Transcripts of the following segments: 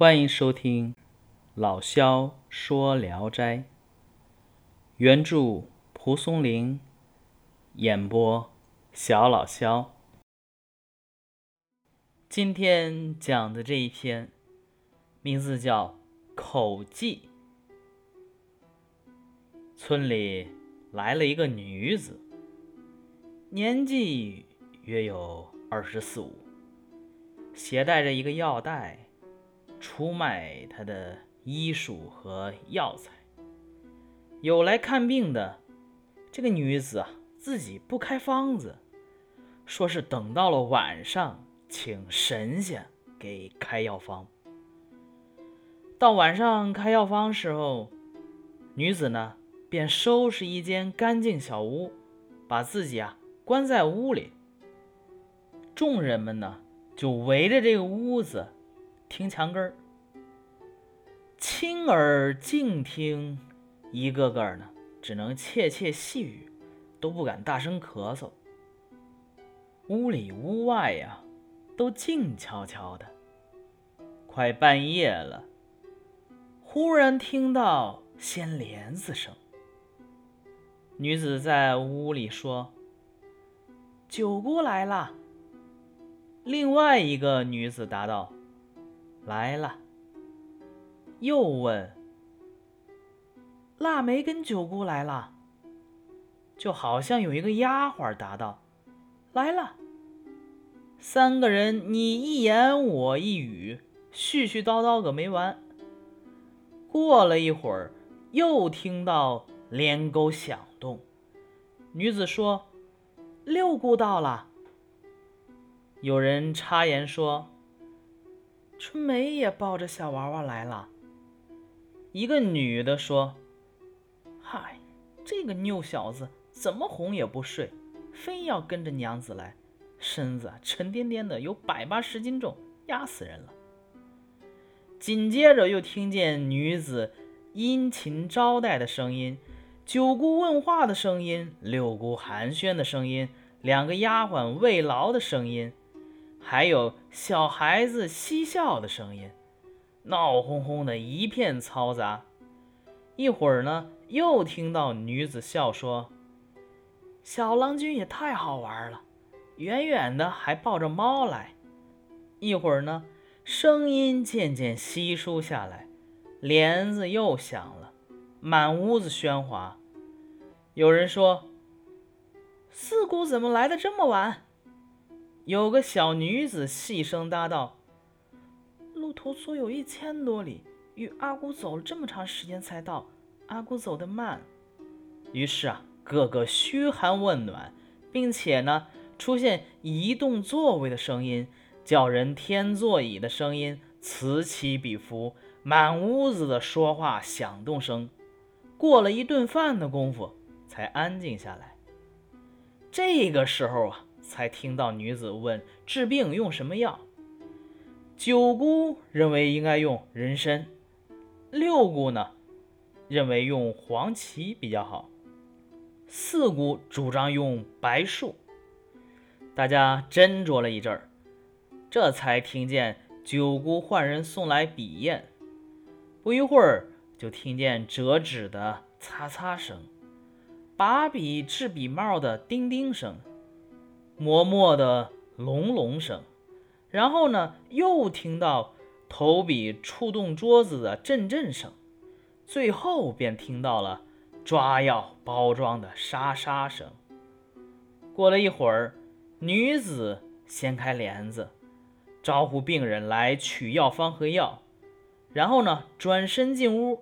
欢迎收听老萧说《聊斋》，原著蒲松龄，演播小老萧。今天讲的这一篇，名字叫《口技》。村里来了一个女子，年纪约有二十四五，携带着一个药袋。出卖他的医术和药材，有来看病的这个女子啊，自己不开方子，说是等到了晚上，请神仙给开药方。到晚上开药方时候，女子呢便收拾一间干净小屋，把自己啊关在屋里。众人们呢就围着这个屋子。听墙根儿，亲耳静听，一个个呢，只能窃窃细语，都不敢大声咳嗽。屋里屋外呀，都静悄悄的。快半夜了，忽然听到掀帘子声。女子在屋里说：“九姑来了。”另外一个女子答道。来了，又问：“腊梅跟九姑来了？”就好像有一个丫鬟答道：“来了。”三个人你一言我一语，絮絮叨叨个没完。过了一会儿，又听到帘钩响动，女子说：“六姑到了。”有人插言说。春梅也抱着小娃娃来了。一个女的说：“嗨，这个拗小子怎么哄也不睡，非要跟着娘子来，身子沉甸甸的，有百八十斤重，压死人了。”紧接着又听见女子殷勤招待的声音，九姑问话的声音，六姑寒暄的声音，两个丫鬟慰劳的声音。还有小孩子嬉笑的声音，闹哄哄的一片嘈杂。一会儿呢，又听到女子笑说：“小郎君也太好玩了，远远的还抱着猫来。”一会儿呢，声音渐渐稀疏下来，帘子又响了，满屋子喧哗。有人说：“四姑怎么来的这么晚？”有个小女子细声答道：“路途足有一千多里，与阿姑走了这么长时间才到。阿姑走得慢。”于是啊，个个嘘寒问暖，并且呢，出现移动座位的声音，叫人添座椅的声音，此起彼伏，满屋子的说话响动声。过了一顿饭的功夫，才安静下来。这个时候啊。才听到女子问治病用什么药。九姑认为应该用人参，六姑呢认为用黄芪比较好，四姑主张用白术。大家斟酌了一阵儿，这才听见九姑唤人送来笔砚。不一会儿，就听见折纸的擦擦声，拔笔制笔帽的叮叮声。磨墨的隆隆声，然后呢，又听到投笔触动桌子的阵阵声，最后便听到了抓药包装的沙沙声。过了一会儿，女子掀开帘子，招呼病人来取药方和药，然后呢，转身进屋，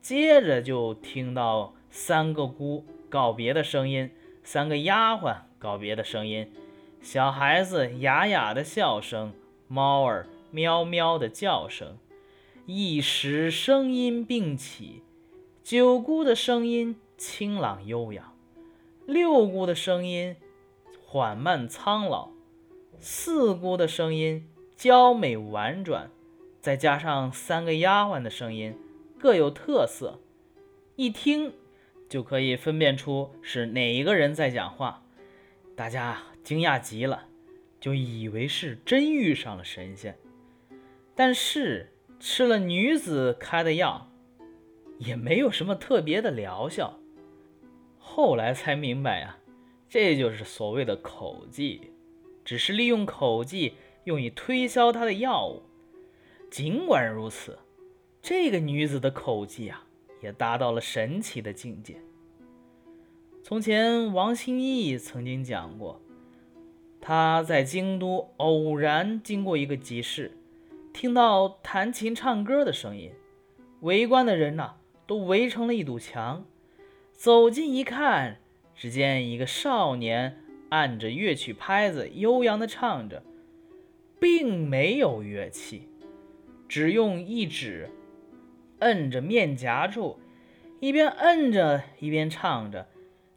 接着就听到三个姑告别的声音，三个丫鬟告别的声音。小孩子哑哑的笑声，猫儿喵喵的叫声，一时声音并起。九姑的声音清朗悠扬，六姑的声音缓慢苍老，四姑的声音娇美婉转，再加上三个丫鬟的声音，各有特色，一听就可以分辨出是哪一个人在讲话。大家。惊讶极了，就以为是真遇上了神仙。但是吃了女子开的药，也没有什么特别的疗效。后来才明白呀，这就是所谓的口技，只是利用口技用以推销他的药物。尽管如此，这个女子的口技啊，也达到了神奇的境界。从前，王心义曾经讲过，他在京都偶然经过一个集市，听到弹琴唱歌的声音，围观的人呐，都围成了一堵墙。走近一看，只见一个少年按着乐曲拍子，悠扬地唱着，并没有乐器，只用一指摁着面颊处，一边摁着一边唱着。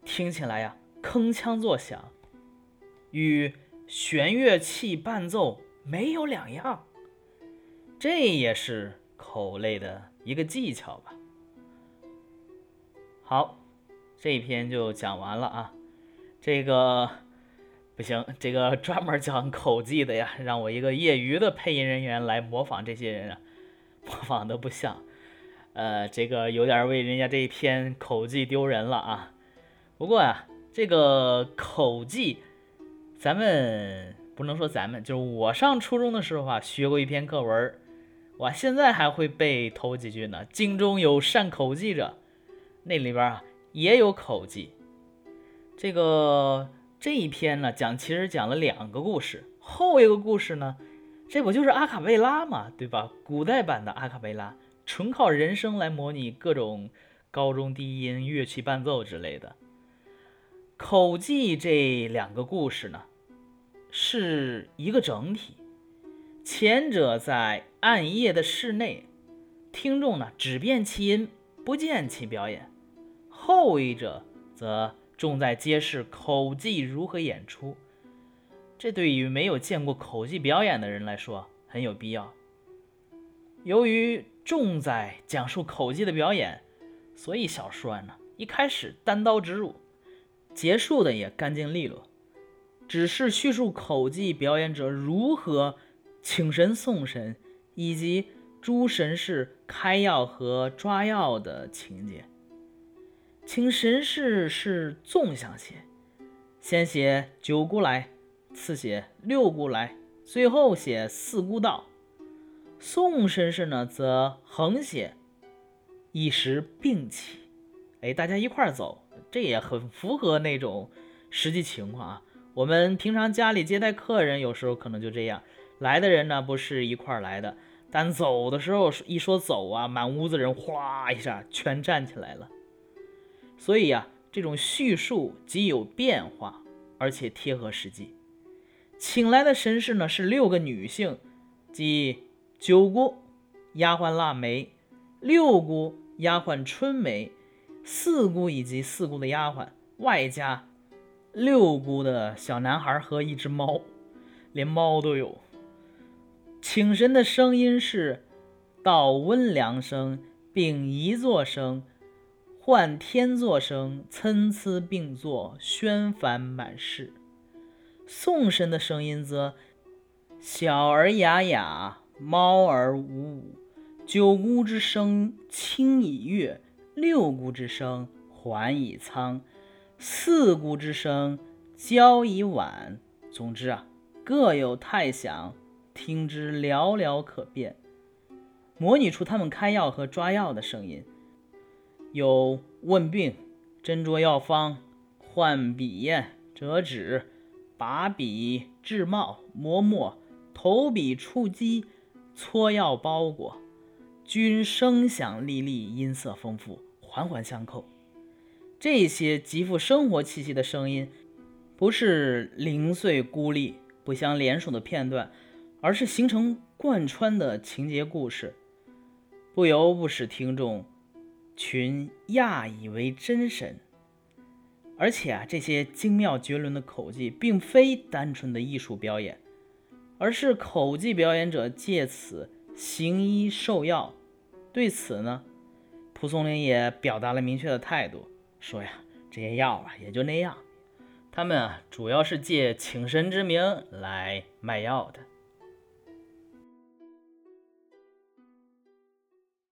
听起来呀，铿锵作响，与弦乐器伴奏没有两样。这也是口类的一个技巧吧。好，这一篇就讲完了啊。这个不行，这个专门讲口技的呀，让我一个业余的配音人员来模仿这些人啊，模仿的不像。呃，这个有点为人家这一篇口技丢人了啊。不过呀，这个口技，咱们不能说咱们，就是我上初中的时候啊，学过一篇课文，我现在还会背头几句呢。京中有善口技者，那里边啊也有口技。这个这一篇呢，讲其实讲了两个故事，后一个故事呢，这不就是阿卡贝拉嘛，对吧？古代版的阿卡贝拉，纯靠人声来模拟各种高中低音、乐器伴奏之类的。口技这两个故事呢，是一个整体。前者在暗夜的室内，听众呢只辨其音，不见其表演；后一者则重在揭示口技如何演出。这对于没有见过口技表演的人来说很有必要。由于重在讲述口技的表演，所以小说呢一开始单刀直入。结束的也干净利落，只是叙述口技表演者如何请神送神，以及诸神士开药和抓药的情节。请神士是纵向写，先写九姑来，次写六姑来，最后写四姑到。宋神士呢，则横写，一时并起，哎，大家一块儿走。这也很符合那种实际情况啊。我们平常家里接待客人，有时候可能就这样，来的人呢不是一块儿来的，但走的时候一说走啊，满屋子人哗一下全站起来了。所以呀，这种叙述既有变化，而且贴合实际。请来的绅士呢是六个女性，即九姑、丫鬟腊梅、六姑、丫鬟春梅。四姑以及四姑的丫鬟，外加六姑的小男孩和一只猫，连猫都有。请神的声音是道温良声，并一作声，唤天作声，参差并作，宣繁满室。送神的声音则小而雅雅，猫而呜呜。九姑之声轻以悦。六姑之声缓以苍，四姑之声交以晚。总之啊，各有态响，听之寥寥可辨，模拟出他们开药和抓药的声音。有问病、斟酌药方、换笔砚、折纸、把笔、制帽、磨墨、投笔、触机、搓药、包裹。均声响沥沥，音色丰富，环环相扣。这些极富生活气息的声音，不是零碎孤立、不相连属的片段，而是形成贯穿的情节故事，不由不使听众群讶以为真神。而且啊，这些精妙绝伦的口技，并非单纯的艺术表演，而是口技表演者借此。行医受药，对此呢，蒲松龄也表达了明确的态度，说呀，这些药啊也就那样，他们啊主要是借请神之名来卖药的。